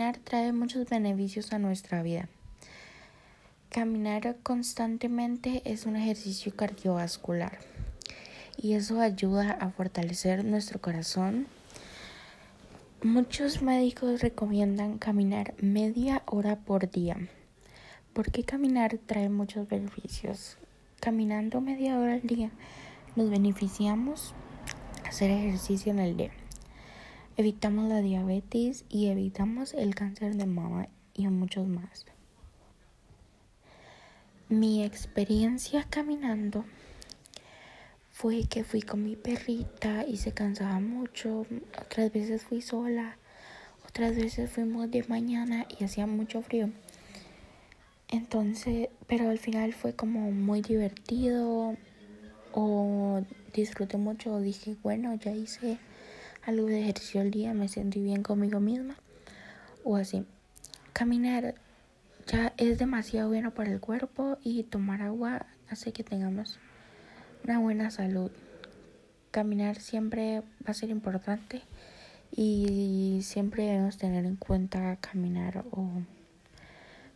Caminar trae muchos beneficios a nuestra vida. Caminar constantemente es un ejercicio cardiovascular y eso ayuda a fortalecer nuestro corazón. Muchos médicos recomiendan caminar media hora por día. porque caminar trae muchos beneficios? Caminando media hora al día nos beneficiamos hacer ejercicio en el día. Evitamos la diabetes y evitamos el cáncer de mama y muchos más. Mi experiencia caminando fue que fui con mi perrita y se cansaba mucho. Otras veces fui sola, otras veces fuimos de mañana y hacía mucho frío. Entonces, pero al final fue como muy divertido o disfruté mucho. Dije, bueno, ya hice algo de ejercicio al día, me sentí bien conmigo misma o así. Caminar ya es demasiado bueno para el cuerpo y tomar agua hace que tengamos una buena salud. Caminar siempre va a ser importante y siempre debemos tener en cuenta caminar o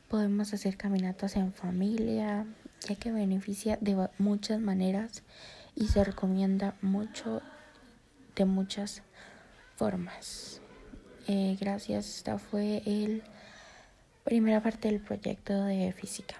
podemos hacer caminatas en familia, ya que beneficia de muchas maneras y se recomienda mucho de muchas formas. Eh, gracias, esta fue el primera parte del proyecto de física.